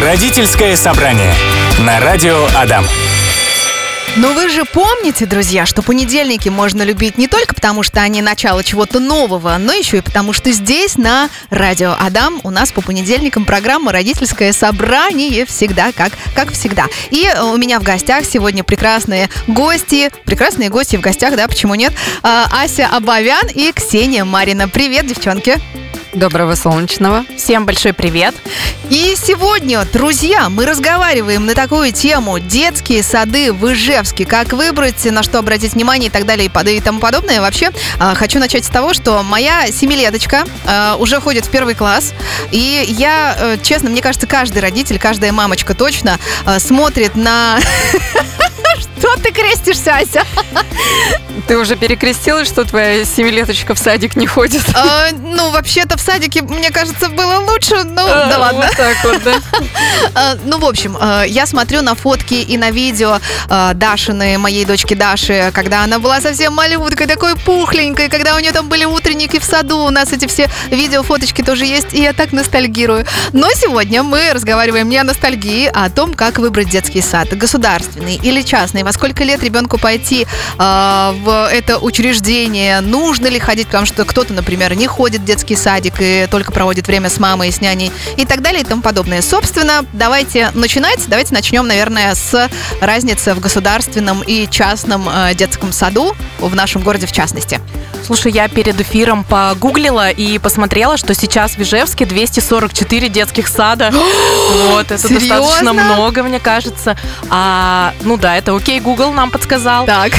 Родительское собрание на радио Адам. Но вы же помните, друзья, что понедельники можно любить не только потому, что они начало чего-то нового, но еще и потому, что здесь, на радио Адам, у нас по понедельникам программа «Родительское собрание» всегда, как, как всегда. И э, у меня в гостях сегодня прекрасные гости, прекрасные гости в гостях, да, почему нет, А, Ася Абавян и Ксения Марина. Привет, девчонки! Доброго солнечного. Всем большой привет. И сегодня, друзья, мы разговариваем на такую тему детские сады в Ижевске. Как выбрать, на что обратить внимание и так далее и тому подобное. Вообще, а, хочу начать с того, что моя семилеточка а, уже ходит в первый класс. И я, э, честно, мне кажется, каждый родитель, каждая мамочка точно а, смотрит на... Что ты крестишься, Ася? Ты уже перекрестилась, что твоя семилеточка в садик не ходит? А, ну, вообще-то в садике, мне кажется, было лучше. Ну, да А, ладно. Вот так вот, да. А, Ну, в общем, а, я смотрю на фотки и на видео а, Дашины, моей дочки Даши, когда она была совсем малюткой, такой пухленькой, когда у нее там были утренники в саду, у нас эти все видео, фоточки тоже есть, и я так ностальгирую. Но сегодня мы разговариваем не о ностальгии, а о том, как выбрать детский сад, государственный или частный, во сколько лет ребенку пойти а, в это учреждение, нужно ли ходить, потому что кто-то, например, не ходит в детский садик и только проводит время с мамой и с няней и так далее и тому подобное. Собственно, давайте начинать. Давайте начнем, наверное, с разницы в государственном и частном э, детском саду в нашем городе в частности. Слушай, я перед эфиром погуглила и посмотрела, что сейчас в Ижевске 244 детских сада. вот, это Серьезно? достаточно много, мне кажется. А, ну да, это окей, Google нам подсказал. Так.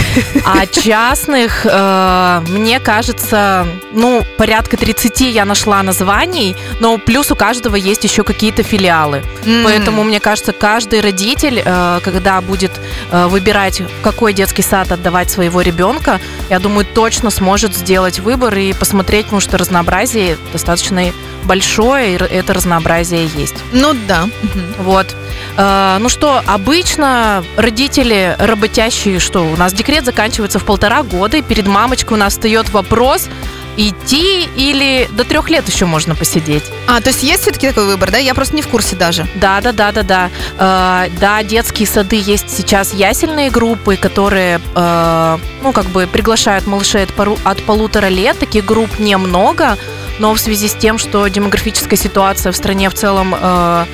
А частных, э, мне кажется, ну, порядка 30 я нашла названий, но плюс у каждого есть еще какие-то филиалы. Поэтому, мне кажется, каждый родитель, э, когда будет э, выбирать, в какой детский сад отдавать своего ребенка, я думаю, точно сможет сделать выбор и посмотреть, потому что разнообразие достаточно большое, и это разнообразие есть. Ну да. Вот. Э, ну что, обычно родители работящие, что у нас декрет заканчивается в полтора года, и перед мамочкой у нас встает вопрос, идти или до трех лет еще можно посидеть. А, то есть есть все-таки такой выбор, да? Я просто не в курсе даже. Да, да, да, да, да. Э, да, детские сады есть сейчас ясельные группы, которые, э, ну, как бы приглашают малышей от, пару- от полутора лет. Таких групп немного, но в связи с тем, что демографическая ситуация в стране в целом э,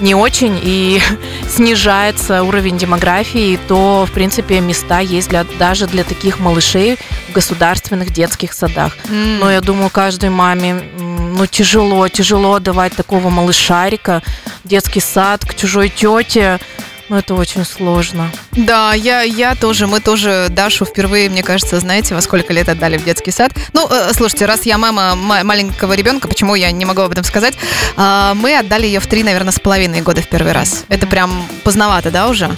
не очень и снижается уровень демографии, то, в принципе, места есть для, даже для таких малышей в государственных детских садах. М. Но я думаю, каждой маме ну, тяжело, тяжело давать такого малышарика, детский сад к чужой тете. Ну, это очень сложно. Да, я, я тоже, мы тоже Дашу впервые, мне кажется, знаете, во сколько лет отдали в детский сад. Ну, э, слушайте, раз я мама ма- маленького ребенка, почему я не могу об этом сказать, А, мы отдали ее в три, наверное, с половиной года в первый раз. Это прям поздновато, да, уже?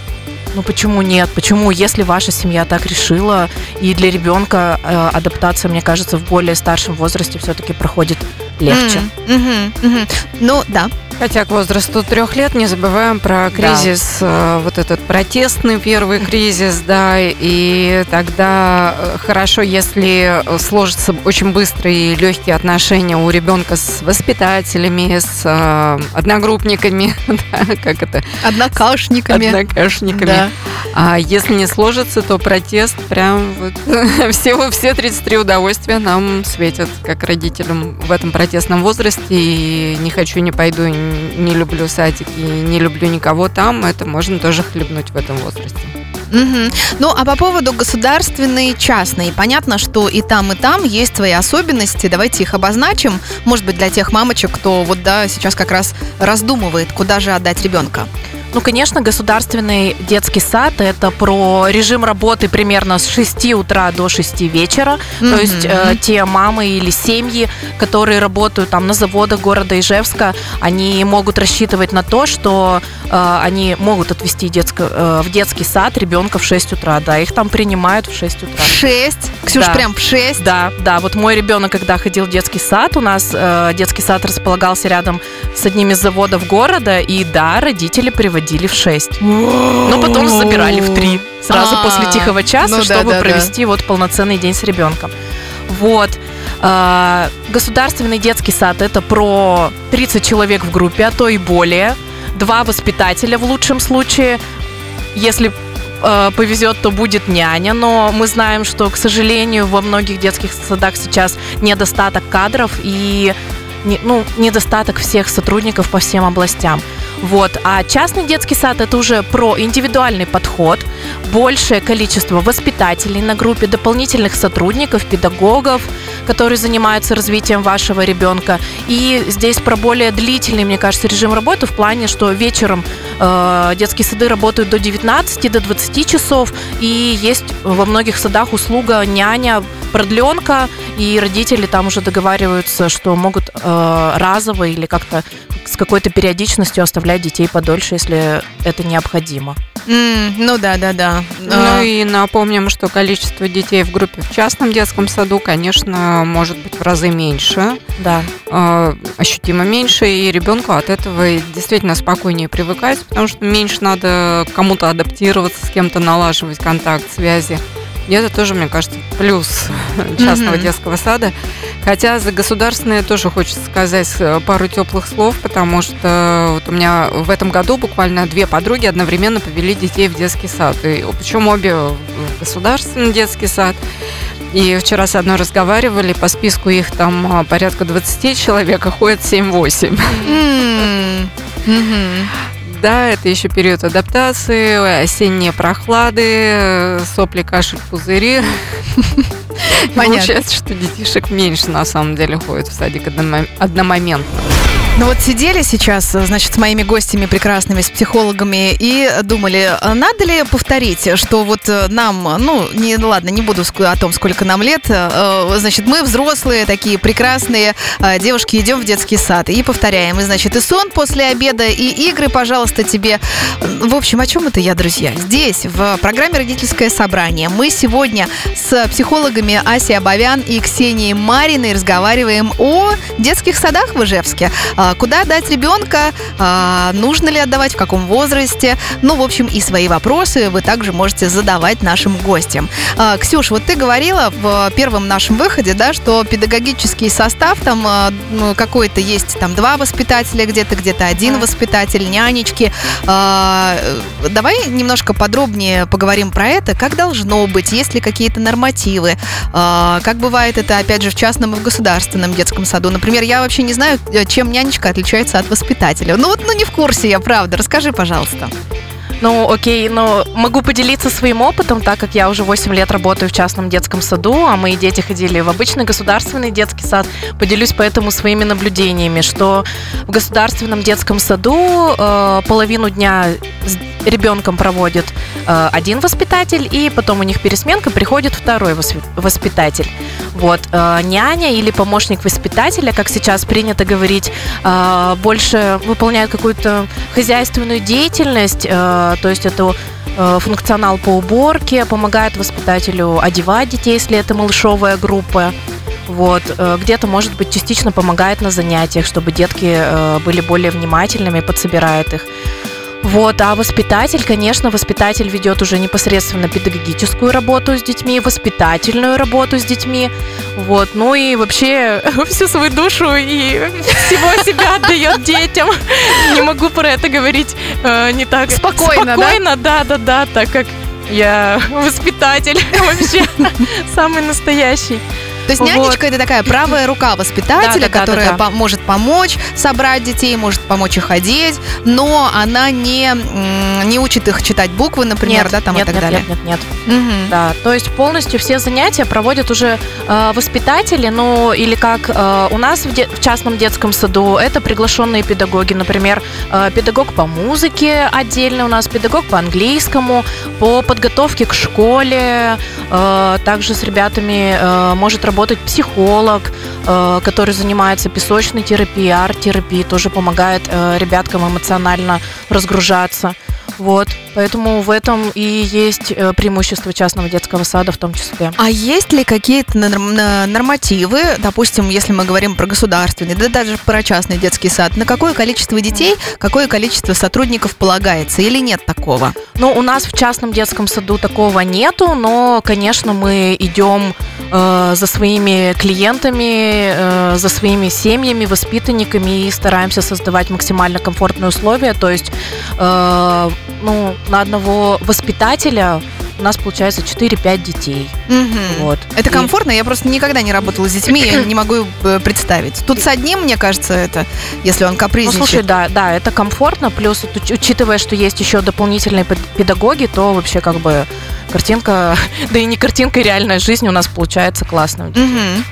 Ну почему нет? Почему, если ваша семья так решила, и для ребенка э, адаптация, мне кажется, в более старшем возрасте все-таки проходит легче. Мгм, мгм. Ну, да. Хотя к возрасту трех лет не забываем про кризис, э, вот этот протестный первый кризис, да, и тогда э, хорошо, если сложатся очень быстрые и легкие отношения у ребенка с воспитателями, с э, одногруппниками, да, как это, Однокашниками. однокашниками. Да. А если не сложится, то протест прям вот все, все 33 удовольствия нам светят, как родителям в этом протестном возрасте. И не хочу, не пойду, и не люблю садик, и не люблю никого там. Это можно тоже хлебнуть в этом возрасте. Мгм. Ну, а по поводу государственной и частной, понятно, что и там, и там есть свои особенности. Давайте их обозначим. Может быть, для тех мамочек, кто вот, да, сейчас как раз раздумывает, куда же отдать ребенка. Ну, конечно, государственный детский сад – это про режим работы примерно с 6 утра до 6 вечера. То Мгм. есть э, те мамы или семьи, которые работают там на заводах города Ижевска, они могут рассчитывать на то, что э, они могут отвезти детско- э, в детский сад ребенка в 6 утра. Да, их там принимают в 6 утра. В шесть. Ксюш, Да. прям в шесть. Да, да, вот мой ребенок, когда ходил в детский сад, у нас э, детский сад располагался рядом с одним из заводов города, и да, родители приводили в 6. Но потом забирали в 3, сразу А, после тихого часа, ну чтобы провести вот полноценный день с ребенком. Вот. А, Государственный детский сад это про 30 человек в группе, а то и более. два воспитателя в лучшем случае. Если э, повезет, то будет няня, но мы знаем, что, к сожалению, во многих детских садах сейчас недостаток кадров и не, ну, недостаток всех сотрудников по всем областям. Вот. А частный детский сад это уже про индивидуальный подход, большее количество воспитателей на группе, дополнительных сотрудников, педагогов, которые занимаются развитием вашего ребенка. И здесь про более длительный, мне кажется, режим работы в плане, что вечером детские сады работают до 19, до 20 часов, и есть во многих садах услуга няня, продленка, и родители там уже договариваются, что могут э, разово или как-то с какой-то периодичностью оставлять детей подольше, если это необходимо. М, ну да, да, да. Ну и напомним, что количество детей в группе в частном детском саду, конечно, может быть в разы меньше, Да. э, ощутимо меньше, и ребенку от этого действительно спокойнее привыкать, потому что меньше надо кому-то адаптироваться, с кем-то налаживать контакт, связи. И это тоже, мне кажется, плюс частного Мгм. детского сада. Хотя за государственное тоже хочется сказать э, пару теплых слов, потому что вот у меня в этом году буквально две подруги одновременно повели детей в детский сад. И причем обе в государственный детский сад. И вчера с одной разговаривали, по списку их там а, порядка 20 человек, а ходят 7-8. М, мгм. Да, это еще период адаптации, осенние прохлады, э, сопли, кашель, пузыри. Понятно. Получается, что детишек меньше на самом деле ходят в садик одномо- одномоментно. Ну вот сидели сейчас, значит, с моими гостями прекрасными, с психологами, и думали, а надо ли повторить, что вот э, нам, ну, не, ну ладно, не буду о том, сколько нам лет, э, значит, мы взрослые, такие прекрасные э, девушки, идем в детский сад и повторяем. И, значит, и сон после обеда, и игры, пожалуйста, тебе. В общем, о чем это я, друзья? Здесь, в программе «Родительское собрание», мы сегодня с психологами Асей Абовян и Ксенией Мариной разговариваем о детских садах в Ижевске. А, Куда дать ребенка, а, нужно ли отдавать, в каком возрасте. Ну, в общем, и свои вопросы вы также можете задавать нашим гостям. А, Ксюш, вот ты говорила в первом нашем выходе, да, что педагогический состав там ну, какой-то есть, там два воспитателя где-то, где-то один воспитатель, нянечки. Давай немножко подробнее поговорим про это. Как должно быть? Есть ли какие-то нормативы? Как бывает это, опять же, в частном и в государственном детском саду? Например, я вообще не знаю, чем нянечка отличается от воспитателя. Ну вот, ну не в курсе я, правда. Расскажи, пожалуйста. Ну, окей, но могу поделиться своим опытом, так как я уже 8 лет работаю в частном детском саду, а мои дети ходили в обычный государственный детский сад. Поделюсь поэтому своими наблюдениями, что в государственном детском саду э, половину дня с ребенком проводит э, один воспитатель, и потом у них пересменка, приходит второй воспитатель. Вот. э, няня или помощник воспитателя, как сейчас принято говорить, э, больше выполняет какую-то хозяйственную деятельность, э, то есть это э, функционал по уборке, помогает воспитателю одевать детей, если это малышовая группа. Вот, э, где-то, может быть, частично помогает на занятиях, чтобы детки э, были более внимательными, подсобирает их. Вот, а воспитатель, конечно, воспитатель ведет уже непосредственно педагогическую работу с детьми, воспитательную работу с детьми. Вот, ну и вообще всю свою душу и всего себя отдает детям. Не могу про это говорить э, не так Спокойно, да? спокойно, да, да, да, так как я воспитатель вообще самый настоящий. То есть Вот. нянечка это такая правая рука воспитателя, Да-да-да-да-да. которая по- может помочь собрать детей, может помочь их одеть, но она не, не учит их читать буквы, например, нет, да, там нет, и так нет, далее. нет, нет, нет. Мгм. Да, то есть полностью все занятия проводят уже э, воспитатели, ну или как э, у нас в, де- в частном детском саду, это приглашенные педагоги, например, э, педагог по музыке отдельно у нас, педагог по английскому, по подготовке к школе, э, также с ребятами э, может работать психолог, э, который занимается песочной терапией, арт-терапией, тоже помогает э, ребяткам эмоционально разгружаться. Вот, поэтому в этом и есть э, преимущество частного детского сада в том числе. А есть ли какие-то нормативы, допустим, если мы говорим про государственный, да даже про частный детский сад, на какое количество детей, какое количество сотрудников полагается или нет такого? Ну, у нас в частном детском саду такого нету, но, конечно, мы идем э, за своими клиентами, э, за своими семьями, воспитанниками и стараемся создавать максимально комфортные условия. То есть, э, ну, на одного воспитателя у нас получается 4-5 детей. Мгм. Вот. Это И- комфортно? Я просто никогда не работала с детьми, я не могу э, представить. Тут с одним, мне кажется, это, если он Ну, капризничает. слушай, да, да, это комфортно, плюс учитывая, что есть еще дополнительные пед- педагоги, то вообще как бы картинка, да и не картинка, и реальная жизнь у нас получается классно. Мгм.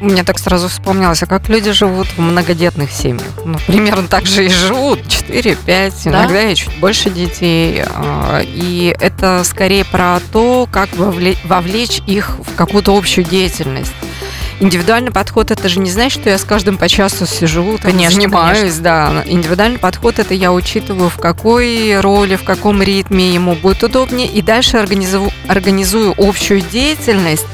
Мне так сразу вспомнилось, а как люди живут в многодетных семьях? Ну, примерно так же и живут. 4-5, Да? иногда и чуть больше детей. А, И это скорее про то, как вовле- вовлечь их в какую-то общую деятельность. Индивидуальный подход это же не значит, что я с каждым по часу сижу, там, Конечно, занимаюсь, да. Индивидуальный подход это я учитываю, в какой роли, в каком ритме ему будет удобнее, и дальше организую, организую общую деятельность,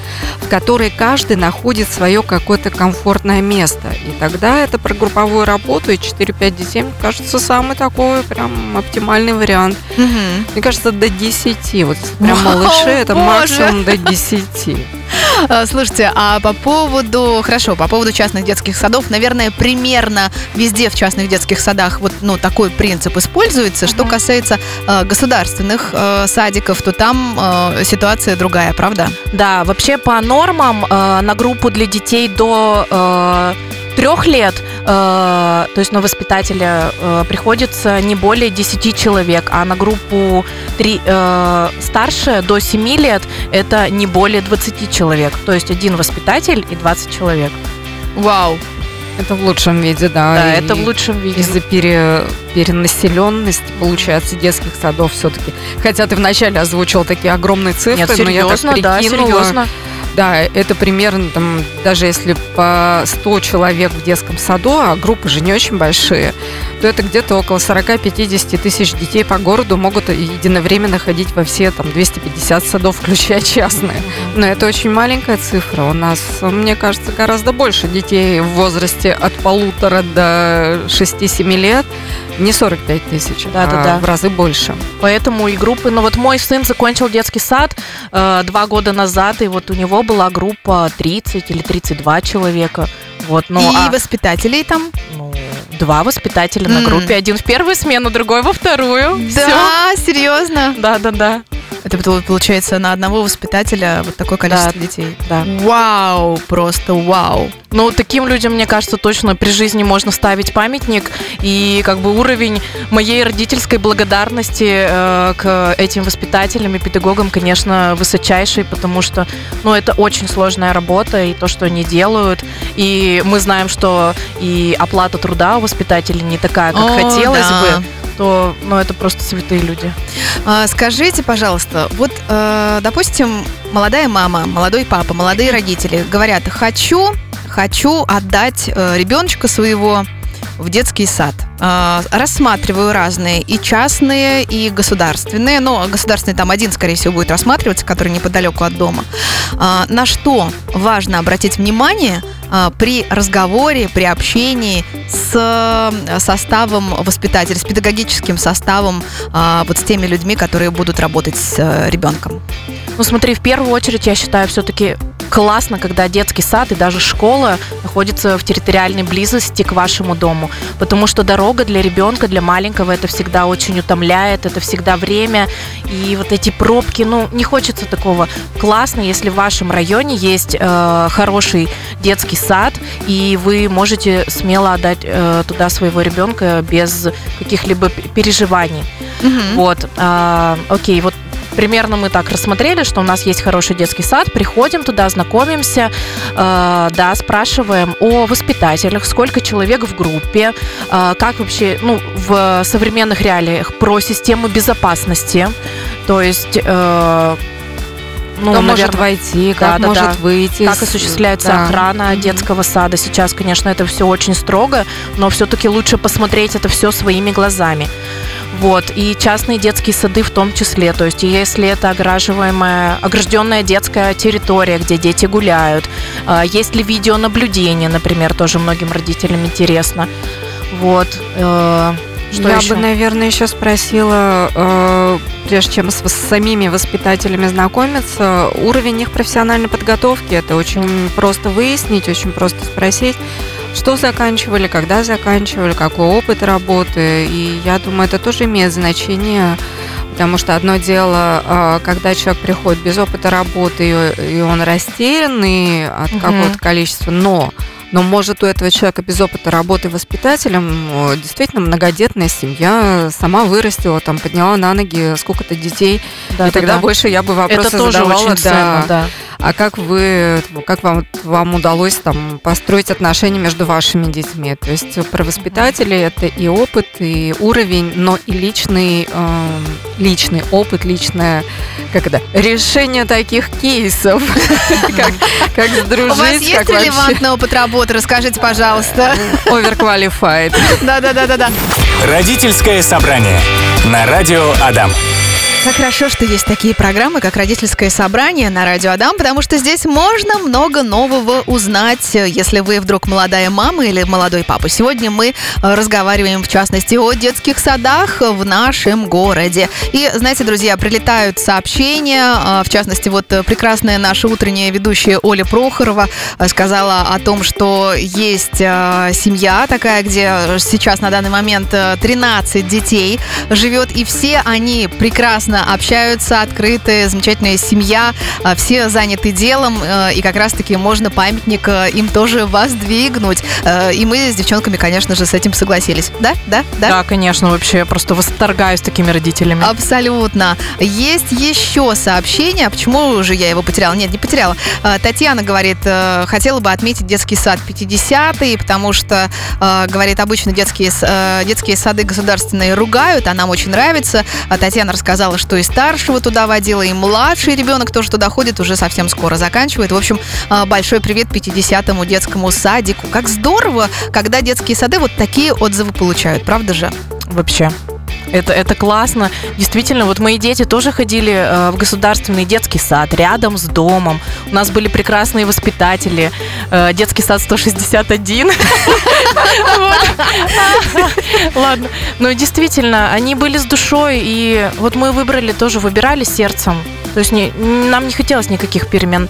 в которой каждый находит свое какое-то комфортное место. И тогда это про групповую работу, и 4-5 детей, мне кажется, самый такой прям оптимальный вариант. Мгм. Мне кажется, до 10. Вот прям Вау, малыши, это боже! максимум до 10. А, Слушайте, а по поводу, хорошо, по поводу частных детских садов, наверное, примерно везде в частных детских садах вот ну, такой принцип используется. Что касается э, государственных э, садиков, то там э, ситуация другая, правда? Да, вообще по нормам э, на группу для детей до э, трех лет, э, то есть на воспитателя э, приходится не более 10 человек, а на группу три, э, старше до 7 лет это не более 20 человек. То есть один воспитатель и 20 человек. Вау. Это в лучшем виде, да. Да, и это в лучшем виде. Из-за пере, перенаселенности, получается, детских садов все-таки. Хотя ты вначале озвучил такие огромные цифры, Нет, но я так серьезно, да, прикинула. серьезно. Да, это примерно там, даже если по 100 человек в детском саду, а группы же не очень большие, то это где-то около 40-50 тысяч детей по городу могут единовременно ходить во все там 250 садов, включая частные. Но это очень маленькая цифра. У нас, мне кажется, гораздо больше детей в возрасте от полутора до 6-7 лет. Не 45 тысяч, Да-да-да. а в разы больше. Поэтому и группы... Ну вот мой сын закончил детский сад э, два года назад, и вот у него была группа 30 или 32 человека. Вот, ну, И а, воспитателей там? ну, два воспитателя на М. группе. Один в первую смену, другой во вторую. Да, серьезно? Да, да, да. Это пол- получается на одного воспитателя вот такое количество детей. да. Вау, просто вау. Ну, таким людям, мне кажется, точно при жизни можно ставить памятник. И как бы уровень моей родительской благодарности э, к этим воспитателям и педагогам, конечно, высочайший, потому что, ну, это очень сложная работа, и то, что они делают. И мы знаем, что и оплата труда у воспитателей не такая, как О, хотелось да. бы, то, ну, это просто святые люди. А, Скажите, пожалуйста, вот, э, допустим, молодая мама, молодой папа, молодые родители говорят, хочу, хочу отдать э, ребеночка своего в детский сад. А, Рассматриваю разные, и частные, и государственные. Но государственный там один, скорее всего, будет рассматриваться, который неподалеку от дома. А, На что важно обратить внимание а, при разговоре, при общении с составом воспитателя, с педагогическим составом, вот с теми людьми, которые будут работать с э, ребенком. Ну, смотри, в первую очередь, я считаю, все-таки классно, когда детский сад и даже школа находятся в территориальной близости к вашему дому, потому что дорога для ребенка, для маленького, это всегда очень утомляет, это всегда время, и вот эти пробки, ну, не хочется такого. Классно, если в вашем районе есть э, хороший детский сад, и вы можете смело отдать э, туда своего ребенка без каких-либо переживаний. Вот, а, окей, вот примерно мы так рассмотрели, что у нас есть хороший детский сад, приходим туда, знакомимся, э, да, спрашиваем о воспитателях, сколько человек в группе, э, как вообще, ну, в современных реалиях про систему безопасности, то есть, э, ну, Кто может наверное, войти, как да, может да. выйти. как осуществляется да. охрана Мгм. детского сада. Сейчас, конечно, это все очень строго, но все-таки лучше посмотреть это все своими глазами. Вот, и частные детские сады в том числе. То есть, если это ограживаемая, огражденная детская территория, где дети гуляют, а, есть ли видеонаблюдение, например, тоже многим родителям интересно. Вот. э, Что Я еще? бы, наверное, еще спросила, э, прежде чем с, с самими воспитателями знакомиться, уровень их профессиональной подготовки. Это очень просто выяснить, очень просто спросить, что заканчивали, когда заканчивали, какой опыт работы. И я думаю, это тоже имеет значение, потому что одно дело, э, когда человек приходит без опыта работы, и, он растерянный от какого-то количества, но но может у этого человека без опыта работы воспитателем действительно многодетная семья, сама вырастила, там подняла на ноги сколько-то детей. Да, и тогда да. больше я бы вопросы это тоже задавала, очень да. ценно, да. А как вы, как вам, вам удалось там построить отношения между вашими детьми? То есть про воспитателей это и опыт, и уровень, но и личный, эм, личный опыт, личное, как это, решение таких кейсов. Как как У вас сдружить, есть релевантный опыт работы? Расскажите, пожалуйста. overqualified. Да-да-да-да-да. Родительское собрание на радио Адам. Как хорошо, что есть такие программы, как «Родительское собрание» на Радио Адам, потому что здесь можно много нового узнать, если вы вдруг молодая мама или молодой папа. Сегодня мы э, разговариваем, в частности, о детских садах в нашем городе. И, знаете, друзья, прилетают сообщения, э, в частности, вот э, прекрасная наша утренняя ведущая Оля Прохорова э, сказала о том, что есть э, семья такая, где сейчас на данный момент э, 13 детей живет, и все они прекрасно общаются, открытые, замечательная семья, а, все заняты делом, э, и как раз-таки можно памятник э, им тоже воздвигнуть. Э, И мы с девчонками, конечно же, с этим согласились. Да? Да? Да? Да, конечно, вообще я просто восторгаюсь такими родителями. Абсолютно. Есть еще сообщение. Почему же я его потеряла? Нет, не потеряла. Татьяна говорит, хотела бы отметить детский сад 50-й, потому что, говорит, обычно детские, детские сады государственные ругают, а нам очень нравится. А Татьяна рассказала, что и старшего туда водила, и младший ребенок тоже туда ходит, уже совсем скоро заканчивает. В общем, э, большой привет 50-му детскому садику. Как здорово, когда детские сады вот такие отзывы получают, правда же? Вообще. Это, это классно. Действительно, вот мои дети тоже ходили э, в государственный детский сад рядом с домом. У нас были прекрасные воспитатели. Э, детский сад 161. Вот. Ладно. Но действительно, они были с душой. И вот мы выбрали, тоже выбирали сердцем. То есть нам не хотелось никаких перемен.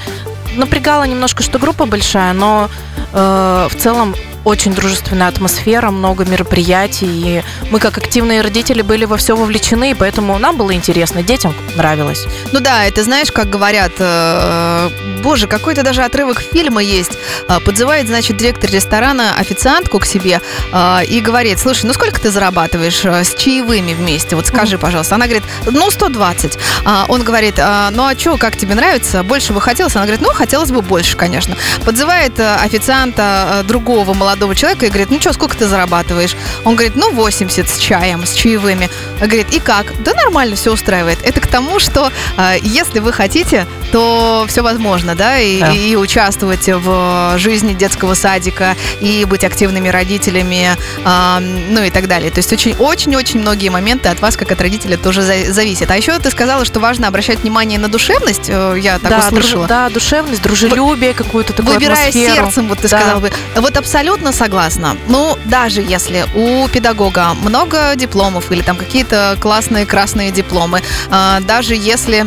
Напрягало немножко, что группа большая, но э, в целом очень дружественная атмосфера, много мероприятий. И мы, как активные родители, были во все вовлечены, и поэтому нам было интересно, детям нравилось. Ну да, это знаешь, как говорят, э, боже, какой-то даже отрывок фильма есть. Э, Подзывает, значит, директор ресторана официантку к себе э, и говорит, слушай, ну сколько ты зарабатываешь э, с чаевыми вместе? Вот скажи, пожалуйста. Она говорит, ну 120. А Он говорит, «А, ну а что, как тебе нравится? Больше бы хотелось? Она говорит, ну хотелось бы больше, конечно. Подзывает э, официанта э, другого молодого человека и говорит, ну что, сколько ты зарабатываешь? Он говорит, ну 80 с чаем, с чаевыми. Говорит, и как? Да нормально, все устраивает. Это к тому, что э, если вы хотите, то все возможно, да, и, Да. и участвовать в жизни детского садика, и быть активными родителями, а, ну и так далее. То есть очень-очень-очень многие моменты от вас, как от родителя, тоже за- зависят. А еще ты сказала, что важно обращать внимание на душевность. Э, Я так да, услышала. друж- да, душевность, дружелюбие, какую-то такую Выбирая атмосферу. сердцем, вот ты Да. сказала бы. Вот абсолютно согласна. Ну, даже если у педагога много дипломов или там какие-то классные красные дипломы, а, даже если,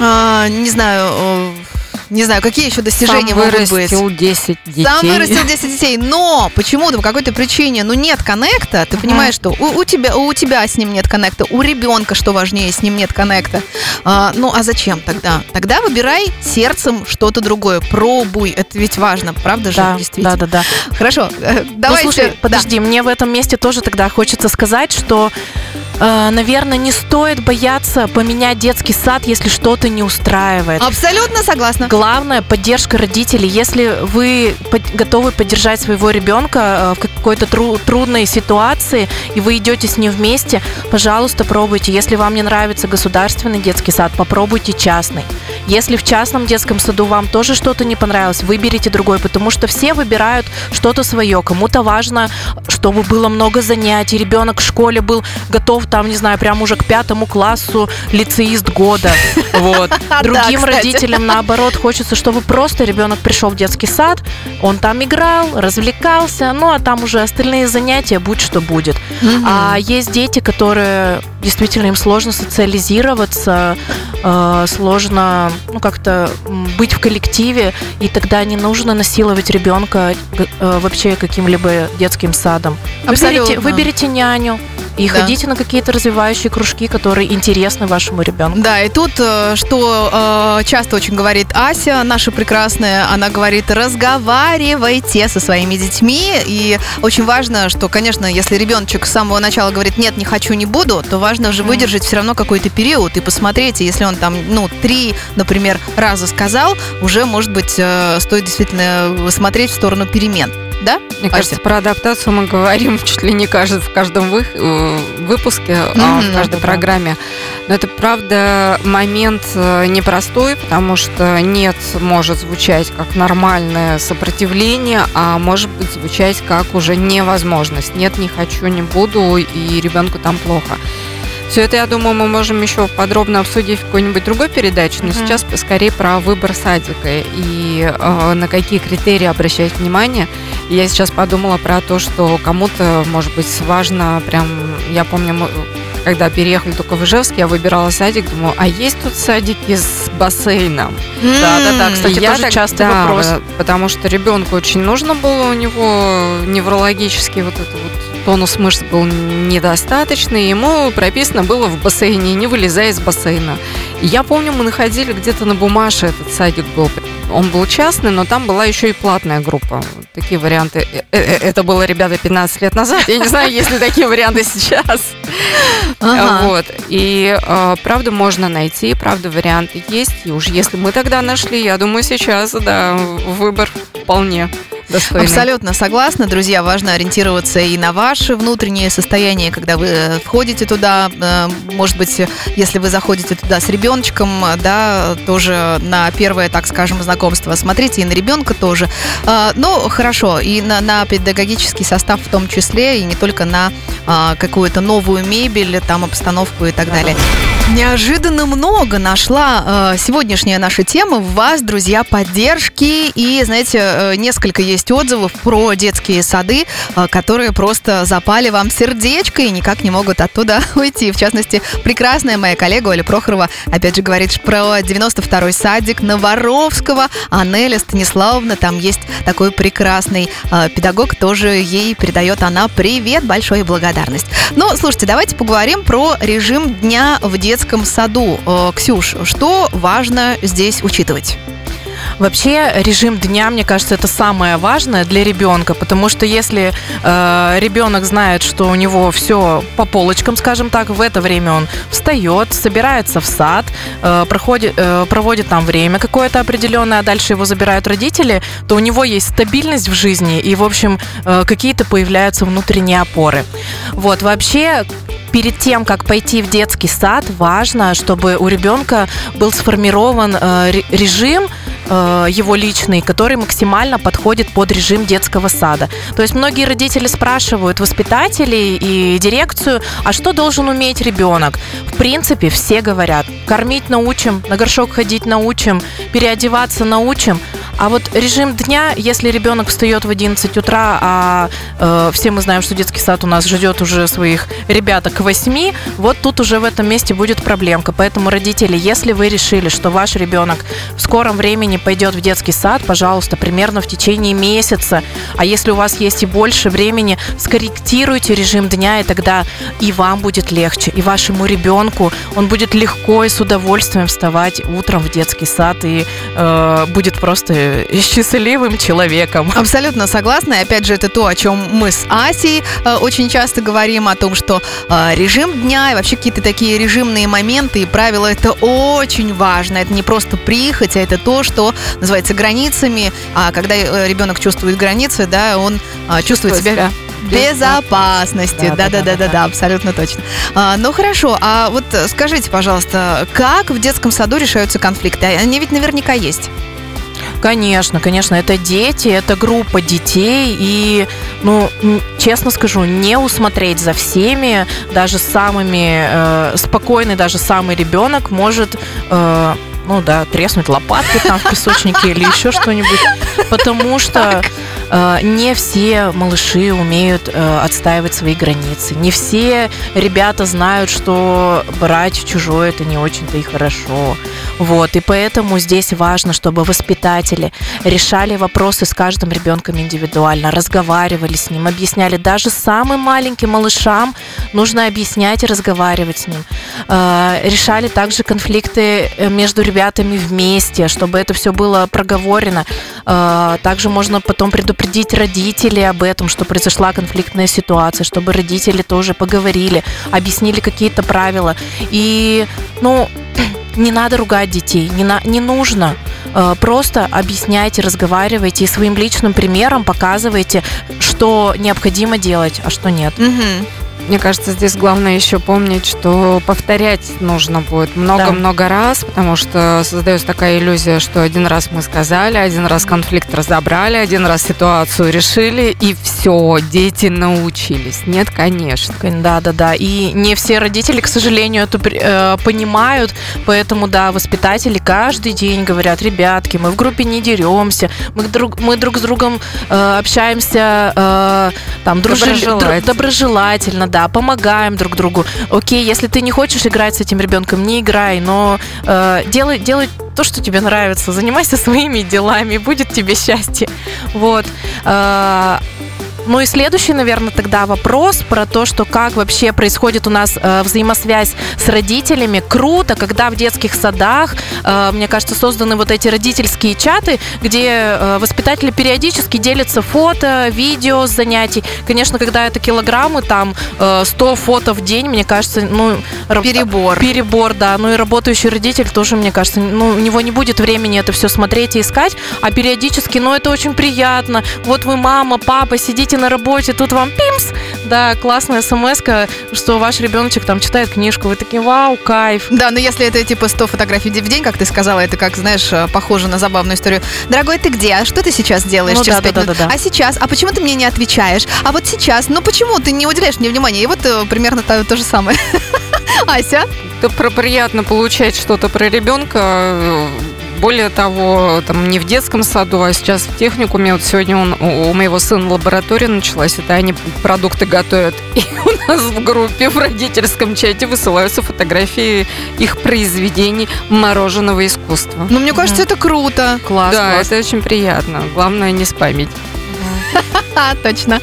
а, не знаю, э, не знаю, какие еще достижения Сам могут быть. вырастил 10 детей. Сам вырастил 10 детей, но почему-то по какой-то причине, ну нет коннекта, ты понимаешь, что у, у тебя у тебя с ним нет коннекта, у ребенка, что важнее, с ним нет коннекта. А, ну а зачем тогда? Тогда выбирай сердцем что-то другое, пробуй, это ведь важно, правда же, Да, действительно. да, да, да. Хорошо, э, давайте. Ну, слушай, да. подожди, мне в этом месте тоже тогда хочется сказать, что, э, наверное, не стоит бояться поменять детский сад, если что-то не устраивает. Абсолютно согласна. Главное поддержка родителей. Если вы готовы поддержать своего ребенка э, в какой-то тру- трудной ситуации, и вы идете с ним вместе, пожалуйста, пробуйте. Если вам не нравится государственный детский сад, попробуйте частный. Если в частном детском саду вам тоже что-то не понравилось, выберите другой, потому что все выбирают что-то свое. Кому-то важно, чтобы было много занятий, ребенок в школе был готов, там, не знаю, прям уже к пятому классу лицеист года. Вот. Другим родителям, наоборот, хочется, чтобы просто ребенок пришел в детский сад, он там играл, развлекался, ну а там уже остальные занятия, будь что будет. А есть дети, которые действительно им сложно социализироваться, э, сложно ну, как-то быть в коллективе, и тогда не нужно насиловать ребенка э, вообще каким-либо детским садом. Выберите, выберите няню, и да. ходите на какие-то развивающие кружки, которые интересны вашему ребенку. Да, и тут, э, что э, часто очень говорит Ася, наша прекрасная, она говорит, разговаривайте со своими детьми. И очень важно, что, конечно, если ребеночек с самого начала говорит, нет, не хочу, не буду, то важно же выдержать все равно какой-то период и посмотреть, если он там, ну, три, например, раза сказал, уже, может быть, э, стоит действительно смотреть в сторону перемен да? Мне Ася? кажется, про адаптацию мы говорим чуть ли не кажется в каждом вы, э, выпуске, mm-hmm, в каждой программе. Но это, правда, момент э, непростой, потому что нет может звучать как нормальное сопротивление, а может быть звучать как уже невозможность. Нет, не хочу, не буду, и ребенку там плохо. Все это, я думаю, мы можем еще подробно обсудить в какой-нибудь другой передаче, но mm-hmm. сейчас скорее про выбор садика и э, на какие критерии обращать внимание. Я сейчас подумала про то, что кому-то, может быть, важно прям, я помню, мы, когда переехали только в Ижевск, я выбирала садик, думаю, а есть тут садики с бассейном? Да, да, да, кстати, я тоже так, часто да, вопрос. Потому что ребенку очень нужно было, у него неврологический вот это вот тонус мышц был недостаточный, ему прописано было в бассейне, не вылезая из бассейна. Я помню, мы находили где-то на бумаже этот садик был он был частный, но там была еще и платная группа. Такие варианты. Э, э, э, это было, ребята, 15 лет назад. Я не знаю, есть ли такие варианты сейчас. Ага. Вот. И правда можно найти, правда варианты есть. И уж если мы тогда нашли, я думаю, сейчас, да, выбор вполне достойный. Абсолютно согласна, друзья. Важно ориентироваться и на ваше внутреннее состояние, когда вы э, входите туда. Э, может быть, если вы заходите туда с ребеночком, да, тоже на первое, так скажем, знакомство. Смотрите и на ребенка тоже. Э, ну, хорошо, и на, на педагогический состав в том числе, и не только на какую-то новую мебель, там обстановку и так далее. Неожиданно много нашла сегодняшняя наша тема в вас, друзья, поддержки. И, знаете, несколько есть есть отзывов про детские сады, э, которые просто запали вам сердечко и никак не могут оттуда уйти. В частности, прекрасная моя коллега Оля Прохорова опять же говорит про 92-й садик Новоровского. А Неля Станиславовна, там есть такой прекрасный э, педагог, тоже ей передает она привет, большой благодарность. Но, ну, слушайте, давайте поговорим про режим дня в детском саду. Э, Ксюш, что важно здесь учитывать? Вообще режим дня, мне кажется, это самое важное для ребенка, потому что если э, ребенок знает, что у него все по полочкам, скажем так, в это время он встает, собирается в сад, э, проходит, э, проводит там время какое-то определенное, а дальше его забирают родители, то у него есть стабильность в жизни и, в общем, э, какие-то появляются внутренние опоры. Вот, вообще перед тем, как пойти в детский сад, важно, чтобы у ребенка был сформирован э, режим э, его личный, который максимально подходит под режим детского сада. То есть многие родители спрашивают воспитателей и дирекцию, а что должен уметь ребенок? В принципе, все говорят, кормить научим, на горшок ходить научим, переодеваться научим. А вот режим дня, если ребенок встает в 11 утра, а э, все мы знаем, что детский сад у нас ждет уже своих ребяток к 8, вот тут уже в этом месте будет проблемка. Поэтому, родители, если вы решили, что ваш ребенок в скором времени пойдет в детский сад, пожалуйста, примерно в течение месяца, а если у вас есть и больше времени, скорректируйте режим дня, и тогда и вам будет легче, и вашему ребенку он будет легко и с удовольствием вставать утром в детский сад и э, будет просто счастливым человеком. Абсолютно согласна. И опять же, это то, о чем мы с Асей э, очень часто говорим, о том, что э, режим дня и вообще какие-то такие режимные моменты и правила это очень важно. Это не просто прихоть, а это то, что называется границами. А когда э, ребенок чувствует границы, да, он чувствует себя, себя безопасности. Да-да-да-да-да, абсолютно точно. А, ну хорошо, а вот скажите, пожалуйста, как в детском саду решаются конфликты? Они ведь наверняка есть. Конечно, конечно, это дети, это группа детей, и, ну, честно скажу, не усмотреть за всеми, даже самыми, э, спокойный даже самый ребенок может э, ну да, треснуть лопатки там в песочнике или еще что-нибудь. Потому что э, не все малыши умеют э, отстаивать свои границы. Не все ребята знают, что брать чужое это не очень-то и хорошо. Вот, и поэтому здесь важно, чтобы воспитатели решали вопросы с каждым ребенком индивидуально, разговаривали с ним, объясняли. Даже самым маленьким малышам нужно объяснять и разговаривать с ним. Э, решали также конфликты э, между ребятами вместе, чтобы это все было проговорено. А, также можно потом предупредить родителей об этом, что произошла конфликтная ситуация, чтобы родители тоже поговорили, объяснили какие-то правила. И, ну, не надо ругать детей, не, на, не нужно. А, просто объясняйте, разговаривайте и своим личным примером показывайте, что необходимо делать, а что нет. Угу. Мне кажется, здесь главное еще помнить, что повторять нужно будет много-много да. раз, потому что создается такая иллюзия, что один раз мы сказали, один раз конфликт разобрали, один раз ситуацию решили, и все, дети научились. Нет, конечно. Да, да, да. И не все родители, к сожалению, это э, понимают, поэтому, да, воспитатели каждый день говорят, ребятки, мы в группе не деремся, мы друг, мы друг с другом э, общаемся э, там дружи, доброжелательно, доброжелательно да, помогаем друг другу. Окей, если ты не хочешь играть с этим ребенком, не играй, но э, делай, делай то, что тебе нравится, занимайся своими делами, будет тебе счастье. Вот. Э, ну и следующий, наверное, тогда вопрос про то, что как вообще происходит у нас э, взаимосвязь с родителями. Круто, когда в детских садах, э, мне кажется, созданы вот эти родительские чаты, где э, воспитатели периодически делятся фото, видео с занятий. Конечно, когда это килограммы, там э, 100 фото в день, мне кажется, ну... Перебор. Перебор, да. Ну и работающий родитель тоже, мне кажется, ну, у него не будет времени это все смотреть и искать, а периодически, ну это очень приятно. Вот вы мама, папа, сидите сидите на работе, тут вам пимс, да, классная смс что ваш ребеночек там читает книжку, вы такие, вау, кайф. Да, но если это типа 100 фотографий в день, как ты сказала, это как, знаешь, э, похоже на забавную историю. Дорогой, ты где? А что ты сейчас делаешь ну, через да, 5 да, минут? Да, да, да. А сейчас? А почему ты мне не отвечаешь? А вот сейчас? Ну почему ты не уделяешь мне внимания? И вот э, примерно то, то же самое. Ася? Это про приятно получать что-то про ребенка э, более того, там не в детском саду, а сейчас в техникуме. Вот сегодня он, у моего сына лаборатория началась, это они продукты готовят. И у нас в группе, в родительском чате высылаются фотографии их произведений мороженого искусства. Ну, мне кажется, это круто. Класс. Да, класс. это очень приятно. Главное не спамить. Точно.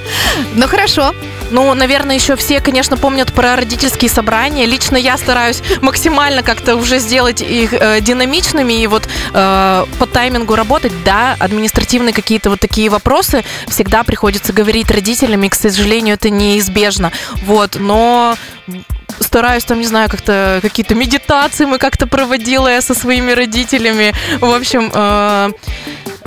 Ну хорошо. Ну, наверное, еще все, конечно, помнят про родительские собрания. Лично я стараюсь максимально как-то уже сделать их э, динамичными и вот э, по таймингу работать. Да, административные какие-то вот такие вопросы всегда приходится говорить родителям, и, к сожалению, это неизбежно. Вот, но стараюсь там, не знаю, как-то какие-то медитации мы как-то проводила я со своими родителями. В общем, э,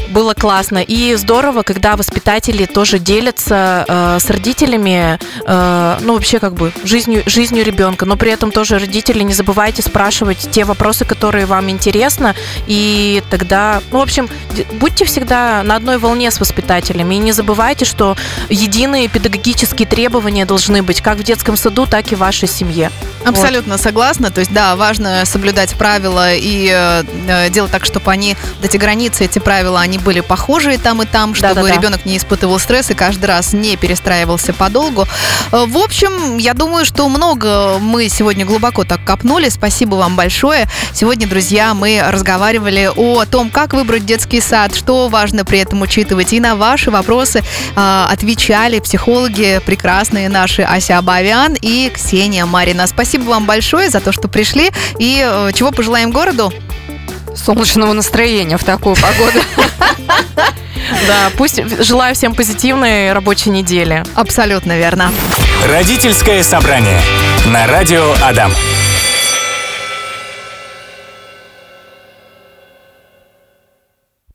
было классно. И здорово, когда воспитатели тоже делятся э, с родителями, э, ну, вообще как бы жизнью, жизнью ребенка. Но при этом тоже родители не забывайте спрашивать те вопросы, которые вам интересны. И тогда, ну, в общем, будьте всегда на одной волне с воспитателями. И не забывайте, что единые педагогические требования должны быть как в детском саду, так и в вашей семье. Абсолютно вот. согласна. То есть, да, важно соблюдать правила и э, э делать так, чтобы они, эти границы, эти правила, они были похожие там и там, чтобы да, да, ребенок не испытывал стресс и каждый раз не перестраивался подолгу. Э, в общем, я думаю, что много мы сегодня глубоко так копнули. Спасибо вам большое. Сегодня, друзья, мы разговаривали о том, как выбрать детский сад, что важно при этом учитывать. И на ваши вопросы э, отвечали психологи прекрасные наши Ася Абавян и Ксения Марина. Спасибо вам большое за то, что пришли. И э, чего пожелаем городу? солнечного настроения в такую погоду. Да, пусть желаю всем позитивной рабочей недели. Абсолютно верно. Родительское собрание на радио Адам.